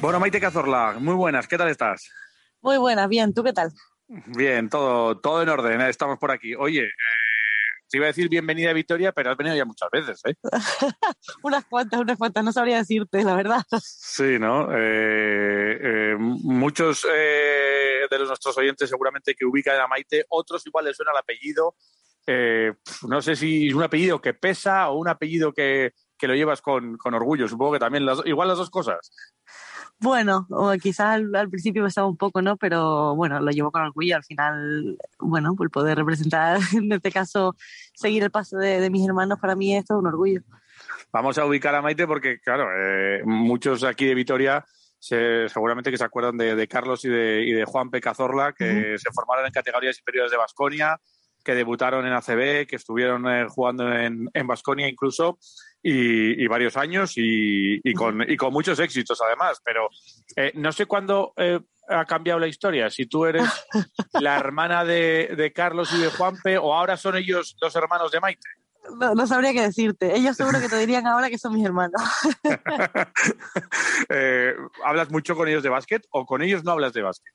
Bueno, Maite Cazorla, muy buenas, ¿qué tal estás? Muy buenas, bien, ¿tú qué tal? Bien, todo, todo en orden, ¿eh? estamos por aquí. Oye, eh, te iba a decir bienvenida a Victoria, pero has venido ya muchas veces, ¿eh? unas cuantas, unas cuantas, no sabría decirte, la verdad. Sí, ¿no? Eh, eh, muchos de los nuestros oyentes seguramente que ubican a Maite, otros igual les suena el apellido. no sé si es un apellido que pesa o un apellido que, que lo llevas con, con, orgullo. Supongo que también, las, igual las dos cosas. Bueno, quizás al, principio me estaba un poco, ¿no? Pero bueno, lo llevo con orgullo. Al final, bueno, por poder representar, en este caso, seguir el paso de, mis hermanos, para mí es todo un orgullo. Vamos a ubicar a Maite porque, claro, eh, muchos aquí de Vitoria seguramente que se acuerdan de, Carlos y de, y de, Juan Pecazorla, que se formaron en categorías inferiores de Basconia, que debutaron en ACB, que estuvieron eh, jugando en Basconia incluso y, varios años y, con, y, con, muchos éxitos además. Pero eh, no sé cuándo eh, ha cambiado la historia, si tú eres la hermana de, de, Carlos y de Juanpe o ahora son ellos los hermanos de Maite. No, sabría qué decirte. Ellos seguro que te dirían ahora que son mis hermanos. Eh, ¿Hablas mucho con ellos de básquet o con ellos no hablas de básquet?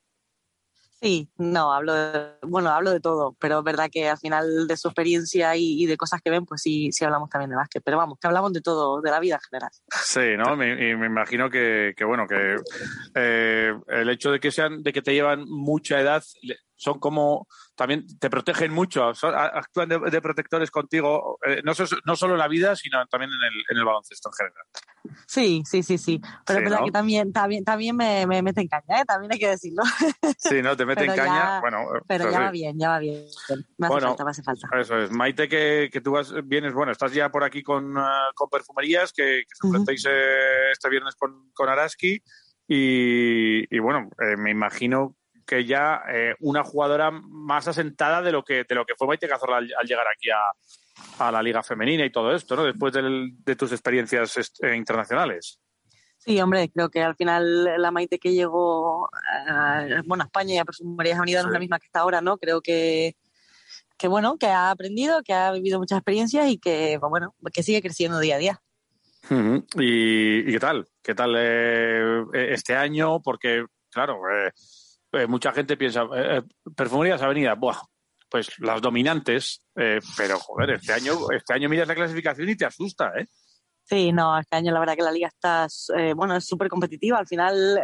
Sí, no, hablo de, bueno, hablo de todo, pero es verdad que al final de su experiencia y, de cosas que ven, pues sí, sí hablamos también de básquet, pero vamos, que hablamos de todo, de la vida en general. Sí, ¿no? Me, y me imagino que, que bueno, que eh, el hecho de que sean, de que te llevan mucha edad, son como también te protegen mucho, actúan de, protectores contigo, eh, no, no, solo en la vida, sino también en el, en el baloncesto en general. Sí, sí, sí, sí. Pero es verdad que también, también, también me, me mete en caña, ¿eh? también hay que decirlo. Sí, ¿no? Te mete en caña. bueno, pero ya va bien, ya va bien. Me hace falta, me hace falta. Eso es. Maite, que, que tú vas, vienes, bueno, estás ya por aquí con, uh, con perfumerías, que, que os eh, este viernes con, con Araski. Y, y bueno, eh, me imagino que ya eh, una jugadora más asentada de lo que, de lo que fue Maite Cazorla al, llegar aquí a, a, la Liga Femenina y todo esto, ¿no? Después de tus experiencias eh, internacionales. Sí, hombre, creo que al final la Maite que llegó a, bueno, a España y a María Unida no es la misma que está ahora, ¿no? Creo que, que, bueno, que ha aprendido, que ha vivido muchas experiencias y que, bueno, que sigue creciendo día a día. ¿Y, qué tal? ¿Qué tal eh, este año? Porque, claro, eh, eh, mucha gente piensa, eh, eh, perfumerías avenida, buah, pues las dominantes, pero joder, este año, este año miras la clasificación y te asusta, ¿eh? Sí, no, este año la verdad que la liga está, bueno, es súper competitiva. Al final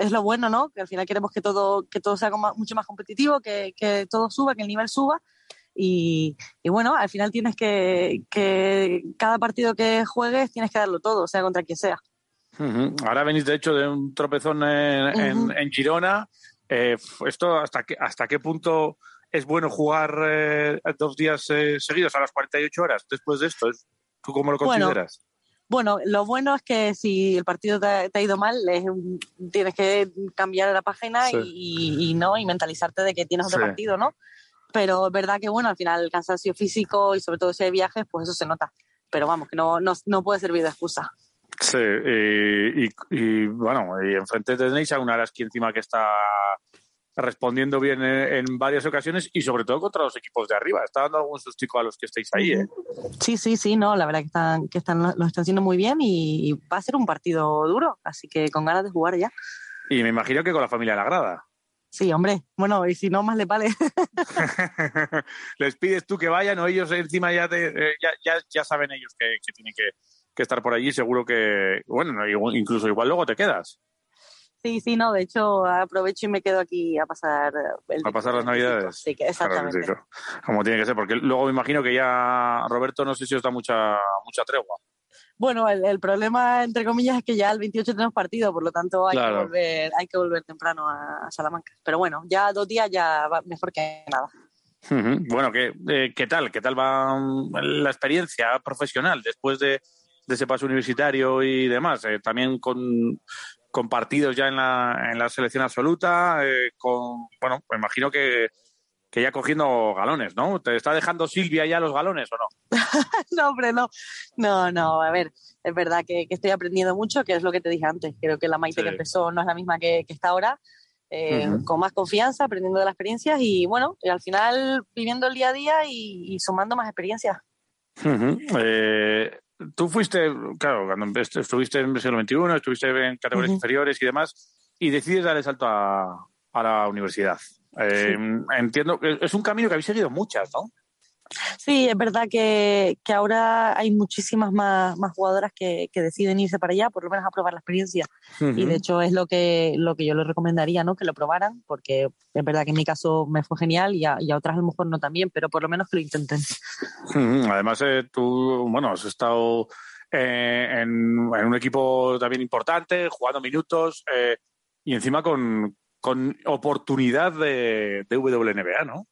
es lo bueno, ¿no? Que al final queremos que todo, que todo sea mucho más competitivo, que, que todo suba, que el nivel suba. Y, y, bueno, al final tienes que, que cada partido que juegues tienes que darlo todo, sea contra quien sea. Ahora venís, de hecho, de un tropezón en, en, Girona. Eh, ¿Esto hasta qué, hasta qué punto es bueno jugar eh, dos días eh, seguidos a las 48 horas después de esto? ¿Tú cómo lo consideras? Bueno, lo bueno es que si el partido te, ha ido mal, tienes que cambiar la página y, no y mentalizarte de que tienes otro partido, ¿no? Pero es verdad que, bueno, al final el cansancio físico y sobre todo si hay viajes, pues eso se nota. Pero vamos, que no, no, no puede servir de excusa. Sí, y, bueno, y enfrente tenéis a una Araski encima que está respondiendo bien en, varias ocasiones y sobre todo contra los equipos de arriba. Está dando algún sustico a los que estáis ahí, ¿eh? Sí, sí, sí, no, la verdad que están, que están, lo están haciendo muy bien y, va a ser un partido duro, así que con ganas de jugar ya. Y me imagino que con la familia de la grada. Sí, hombre, bueno, y si no, más le vale. Les pides tú que vayan o ellos encima ya, eh, ya, ya, saben ellos que, que tienen que que estar por allí, seguro que, bueno, incluso igual luego te quedas. Sí, sí, no, de hecho aprovecho y me quedo aquí a pasar a pasar las navidades. Sí, exactamente. como tiene que ser, porque luego me imagino que ya Roberto no sé si os da mucha mucha tregua. Bueno, el, problema entre comillas es que ya el 28 tenemos partido, por lo tanto hay que volver hay que volver temprano a, Salamanca. Pero bueno, ya dos días ya va mejor que nada. Bueno, ¿qué, eh, ¿qué tal? ¿Qué tal va mm, la experiencia profesional después de de ese paso universitario y demás. Eh, también con, con, partidos ya en la, en la selección absoluta, eh, con, bueno, me imagino que, que ya cogiendo galones, ¿no? ¿Te está dejando Silvia ya los galones o no? no, hombre, no. No, no, a ver, es verdad que, estoy aprendiendo mucho, que es lo que te dije antes. Creo que la Maite que empezó no es la misma que, está ahora. Eh, con más confianza, aprendiendo de las experiencias y bueno, y al final viviendo el día a día y, sumando más experiencias. Tú fuiste, claro, cuando estuviste en el siglo XXI, estuviste en categorías inferiores y demás, y decides dar el salto a, la universidad. Eh, entiendo que es un camino que habéis seguido muchas, ¿no? Sí, es verdad que, que ahora hay muchísimas más, más jugadoras que, que, deciden irse para allá, por lo menos a probar la experiencia. Y de hecho es lo que, lo que yo les recomendaría, ¿no? Que lo probaran, porque es verdad que en mi caso me fue genial y a, y a otras a lo mejor no también, pero por lo menos que lo intenten. Además, eh, tú, bueno, has estado eh, en, en, un equipo también importante, jugando minutos eh, y encima con, con oportunidad de, de WNBA, ¿no?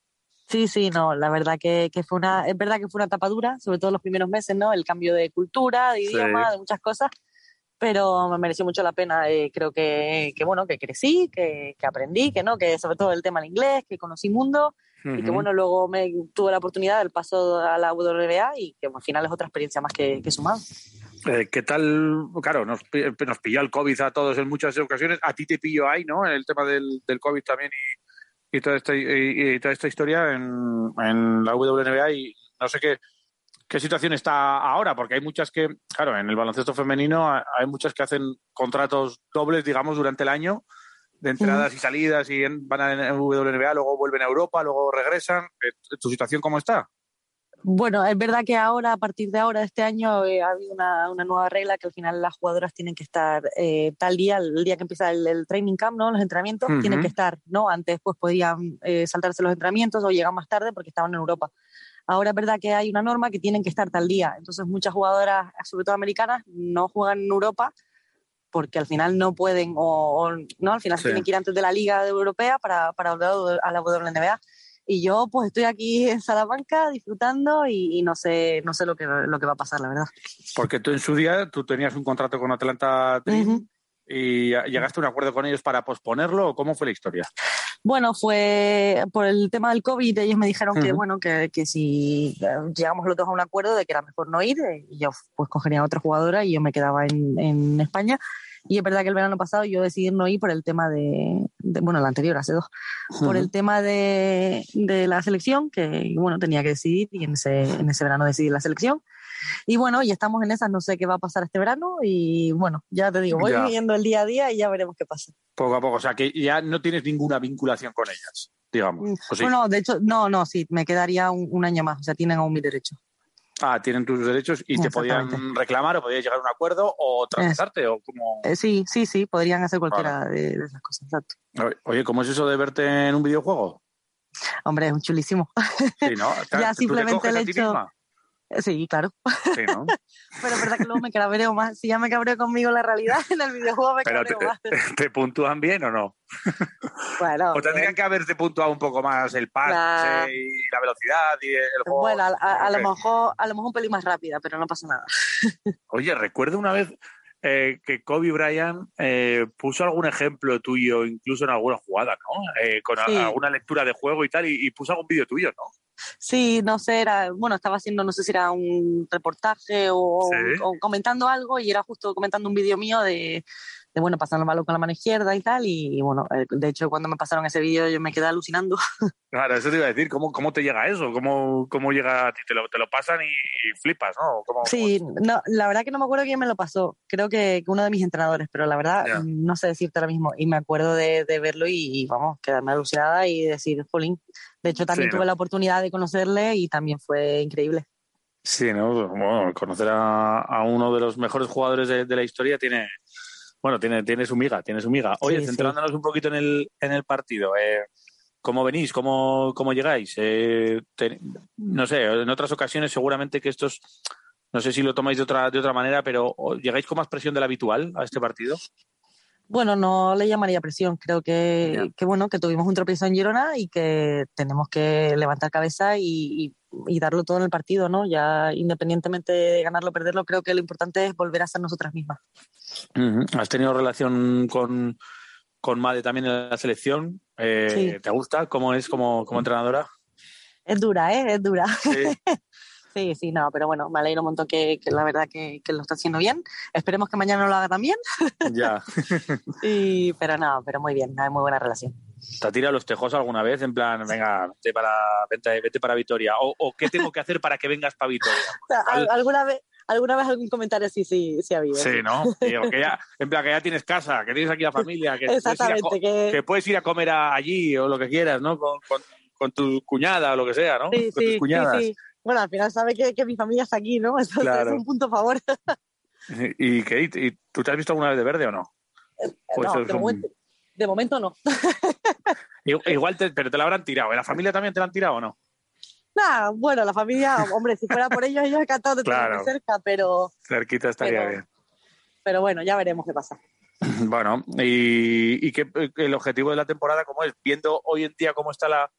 Sí, sí, no, la verdad que, que, fue una, es verdad que fue una etapa dura, sobre todo los primeros meses, ¿no? El cambio de cultura, de idioma, de muchas cosas, pero me mereció mucho la pena. Eh, creo que, que, bueno, que crecí, que, que, aprendí, que no, que sobre todo el tema del inglés, que conocí mundo y que bueno, luego me tuve la oportunidad del paso a la WNBA y que al final es otra experiencia más que, que sumado. Eh, ¿Qué tal? Claro, nos, nos pilló el COVID a todos en muchas ocasiones. A ti te pilló ahí, ¿no? El tema del, del COVID también y y toda esta, y, toda esta historia en, en, la WNBA y no sé qué, qué situación está ahora, porque hay muchas que, claro, en el baloncesto femenino hay muchas que hacen contratos dobles, digamos, durante el año, de entradas y salidas y van a WNBA, luego vuelven a Europa, luego regresan. ¿Tu situación cómo está? Bueno, es verdad que ahora, a partir de ahora, de este año, eh, ha habido una, una, nueva regla que al final las jugadoras tienen que estar eh, tal día, el día que empieza el, training camp, ¿no? Los entrenamientos, tienen que estar, ¿no? Antes pues podían eh, saltarse los entrenamientos o llegar más tarde porque estaban en Europa. Ahora es verdad que hay una norma que tienen que estar tal día. Entonces muchas jugadoras, sobre todo americanas, no juegan en Europa porque al final no pueden o, no, al final se tienen que ir antes de la Liga Europea para, para volver a la WNBA y yo pues estoy aquí en Salamanca disfrutando y, no sé no sé lo que, lo que va a pasar, la verdad. Porque tú en su día, tú tenías un contrato con Atlanta Dream y llegaste a un acuerdo con ellos para posponerlo o cómo fue la historia? Bueno, fue por el tema del COVID, ellos me dijeron que bueno, que, que, si eh, llegamos los dos a un acuerdo de que era mejor no ir, eh, y yo pues cogería a otra jugadora y yo me quedaba en, en España y es verdad que el verano pasado yo decidí no ir por el tema de, bueno, el anterior, hace dos, por el tema de, de, la selección, que bueno, tenía que decidir y en ese, en ese verano decidí la selección. Y bueno, y estamos en esas, no sé qué va a pasar este verano y bueno, ya te digo, voy viviendo el día a día y ya veremos qué pasa. Poco a poco, o sea que ya no tienes ninguna vinculación con ellas, digamos. Mm, bueno, de hecho, no, no, sí, me quedaría un, un año más, o sea, tienen aún mi derecho. Ah, tienen tus derechos y te podían reclamar o podías llegar a un acuerdo o traspasarte o como... Eh, sí, sí, sí, podrían hacer cualquiera de, esas cosas, exacto. Oye, ¿cómo es eso de verte en un videojuego? Hombre, es chulísimo. Sí, ¿no? ya simplemente el hecho... Sí, claro. Sí, ¿no? Pero es verdad que luego me cabreo más. Si ya me cabreo conmigo la realidad, en el videojuego me cabreo te, más. ¿Te puntúan bien o no? Bueno. o tendrían que haberte puntuado un poco más el pase y la velocidad y el juego. Bueno, a, lo mejor, a lo mejor un pelín más rápida, pero no pasa nada. Oye, recuerdo una vez eh, que Kobe Bryant eh, puso algún ejemplo tuyo, incluso en alguna jugada, ¿no? Eh, con alguna lectura de juego y tal, y, puso algún vídeo tuyo, ¿no? Sí, no sé, era, bueno, estaba haciendo, no sé si era un reportaje o comentando algo, y era justo comentando un vídeo mío de, de bueno, pasando el balón con la mano izquierda y tal. Y, bueno, eh, de hecho, cuando me pasaron ese vídeo yo me quedé alucinando. Claro, eso te iba a decir, ¿cómo, cómo te llega eso? ¿Cómo, cómo llega a ti? Te lo, te lo pasan y, flipas, ¿no? sí, No, la verdad que no me acuerdo quién me lo pasó. Creo que uno de mis entrenadores, pero la verdad no sé decirte ahora mismo. Y me acuerdo de, de verlo y, vamos, quedarme alucinada y decir, jolín. De hecho, también tuve la oportunidad de conocerle y también fue increíble. Sí, ¿no? Bueno, conocer a, a uno de los mejores jugadores de, de la historia tiene, bueno, tiene, tiene su miga, tiene su miga. Oye, centrándonos un poquito en el, en el partido, eh, ¿cómo venís? ¿Cómo, cómo llegáis? Eh, no sé, en otras ocasiones seguramente que estos, no sé si lo tomáis de otra, de otra manera, pero ¿llegáis con más presión de la habitual a este partido? Bueno, no le llamaría presión. Creo que, que, bueno, que tuvimos un tropiezo en Girona y que tenemos que levantar cabeza y, y, darlo todo en el partido, ¿no? Ya independientemente de ganarlo o perderlo, creo que lo importante es volver a ser nosotras mismas. ¿Has tenido relación con, con Made también en la selección? Eh, ¿Te gusta? ¿Cómo es como, como entrenadora? Es dura, ¿eh? Es dura. Sí. Sí, sí, no, pero bueno, me alegro un montón que, la verdad que, lo está haciendo bien. Esperemos que mañana lo haga también. Ya. y, pero no, pero muy bien, hay muy buena relación. ¿Te ha tirado los tejos alguna vez? En plan, venga, vete para, vete, para Vitoria. O, ¿O, qué tengo que hacer para que vengas para Vitoria? ¿Alguna vez, alguna vez algún comentario así sí, sí ha habido. Sí, ¿no? que ya, en plan, que ya tienes casa, que tienes aquí la familia, que, Exactamente, puedes, ir a, que... puedes ir a comer allí o lo que quieras, ¿no? Con, con, tu cuñada o lo que sea, ¿no? Sí, con sí, tus cuñadas. Sí, Bueno, al final sabe que, que mi familia está aquí, ¿no? Eso es un punto a favor. ¿Y, qué? ¿Y tú te has visto alguna vez de verde o no? no, de, momento, de, momento, no. Igual, te, pero te la habrán tirado. ¿En la familia también te la han tirado o no? Nah, bueno, la familia, hombre, si fuera por ellos, ellos encantados de claro. cerca, pero. Cerquita estaría bien. Pero bueno, ya veremos qué pasa. Bueno, y, y qué, el objetivo de la temporada, ¿cómo es? Viendo hoy en día cómo está la,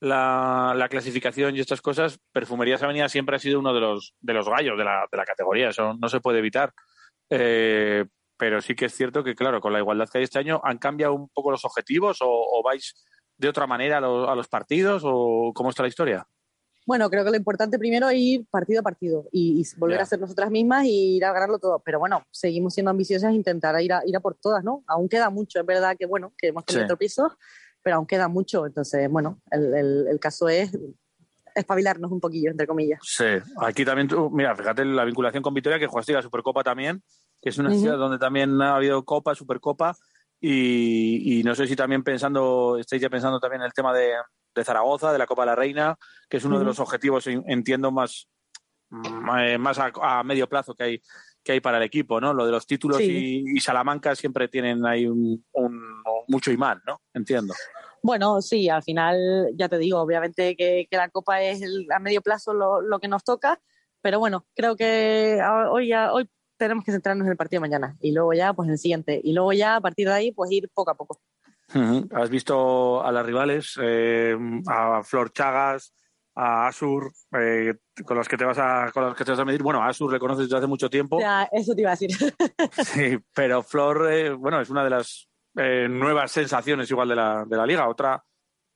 la, clasificación y estas cosas, Perfumerías Avenida siempre ha sido uno de los, de los gallos de la, de la categoría, eso no se puede evitar. Eh, pero sí que es cierto que, claro, con la igualdad que hay este año, ¿han cambiado un poco los objetivos o, vais de otra manera a, a, los partidos o cómo está la historia? Bueno, creo que lo importante primero es ir partido a partido y, volver a ser nosotras mismas y ir a ganarlo todo. Pero bueno, seguimos siendo ambiciosas e intentar ir a, ir a por todas, ¿no? Aún queda mucho, es verdad que, bueno, que hemos tenido sí. pero aún queda mucho. Entonces, bueno, el, el, caso es espabilarnos un poquillo, entre comillas. Sí, aquí también, tú, mira, fíjate la vinculación con Vitoria, que jugaste la Supercopa también, que es una ciudad donde también ha habido Copa, Supercopa, y, y, no sé si también pensando, estáis ya pensando también en el tema de, de Zaragoza, de la Copa de la Reina, que es uno de los objetivos, entiendo, más, eh, más a, medio plazo que hay, que hay para el equipo, ¿no? Lo de los títulos y, Salamanca siempre tienen ahí un, mucho imán, ¿no? Entiendo. Bueno, sí, al final, ya te digo, obviamente que, la Copa es a medio plazo lo, que nos toca, pero bueno, creo que hoy, hoy tenemos que centrarnos en el partido de mañana y luego ya, pues en el siguiente, y luego ya a partir de ahí, pues ir poco a poco. Has visto a las rivales, eh, a Flor Chagas, a Asur, eh, con las que te vas a con las que te vas a medir. Bueno, a Asur le conoces desde hace mucho tiempo. Ya, eso te iba a decir. sí, pero Flor, eh, bueno, es una de las nuevas sensaciones igual de la, de la liga. Otra,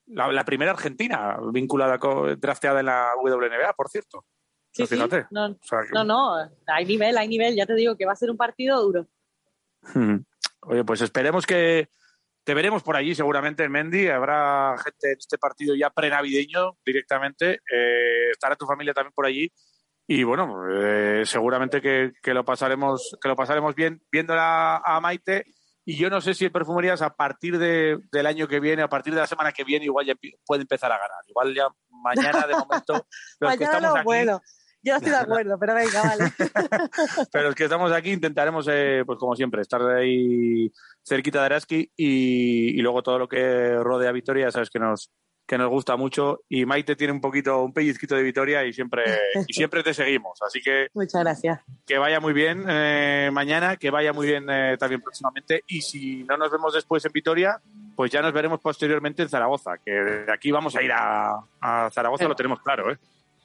la, primera argentina vinculada, con, drafteada en la WNBA, por cierto. Sí, sí. No, no, no, hay nivel, hay nivel. Ya te digo que va a ser un partido duro. Oye, pues esperemos que, te veremos por allí seguramente en Mendy. Habrá gente en este partido ya prenavideño directamente. Eh, estará tu familia también por allí. Y bueno, eh, seguramente que, lo pasaremos, que lo pasaremos bien viéndola a Maite. Y yo no sé si el Perfumerías a partir de, del año que viene, a partir de la semana que viene, igual ya puede empezar a ganar. Igual ya mañana de momento. Los que estamos aquí, bueno. Yo estoy de acuerdo, pero venga, vale. pero los que estamos aquí intentaremos, eh, pues como siempre, estar ahí cerquita de Araski y, luego todo lo que rodea a Vitoria, sabes que nos, que nos gusta mucho y Maite tiene un poquito, un pellizquito de Vitoria y siempre, y siempre te seguimos. Así que... Muchas gracias. Que vaya muy bien eh, mañana, que vaya muy bien eh, también próximamente y si no nos vemos después en Vitoria, pues ya nos veremos posteriormente en Zaragoza, que de aquí vamos a ir a, a Zaragoza, lo tenemos claro, ¿eh?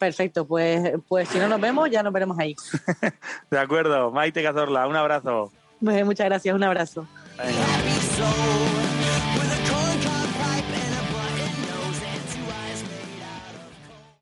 Perfecto, pues, pues si no nos vemos, ya nos veremos ahí. de acuerdo, Maite Cazorla, un abrazo. Muchas gracias, un abrazo. Venga.